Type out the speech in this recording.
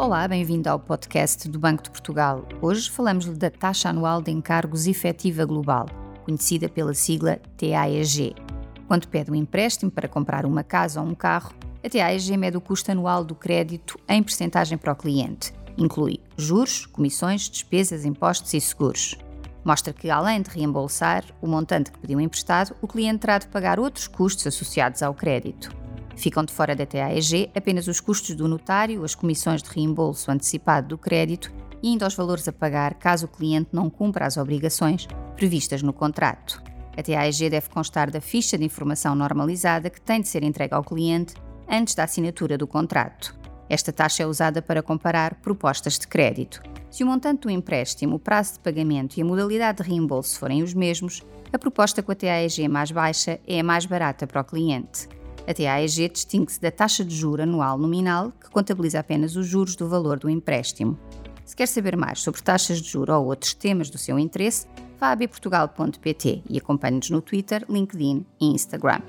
Olá, bem-vindo ao podcast do Banco de Portugal. Hoje falamos da taxa anual de encargos efetiva global, conhecida pela sigla TAEG. Quando pede um empréstimo para comprar uma casa ou um carro, a TAEG mede o custo anual do crédito em percentagem para o cliente. Inclui juros, comissões, despesas, impostos e seguros. Mostra que, além de reembolsar o montante que pediu emprestado, o cliente terá de pagar outros custos associados ao crédito. Ficam de fora da TAEG apenas os custos do notário, as comissões de reembolso antecipado do crédito e ainda os valores a pagar caso o cliente não cumpra as obrigações previstas no contrato. A TAEG deve constar da ficha de informação normalizada que tem de ser entregue ao cliente antes da assinatura do contrato. Esta taxa é usada para comparar propostas de crédito. Se o montante do empréstimo, o prazo de pagamento e a modalidade de reembolso forem os mesmos, a proposta com a TAEG mais baixa é a mais barata para o cliente. A TAEG distingue-se da taxa de juro anual nominal, que contabiliza apenas os juros do valor do empréstimo. Se quer saber mais sobre taxas de juro ou outros temas do seu interesse, vá a bportugal.pt e acompanhe-nos no Twitter, LinkedIn e Instagram.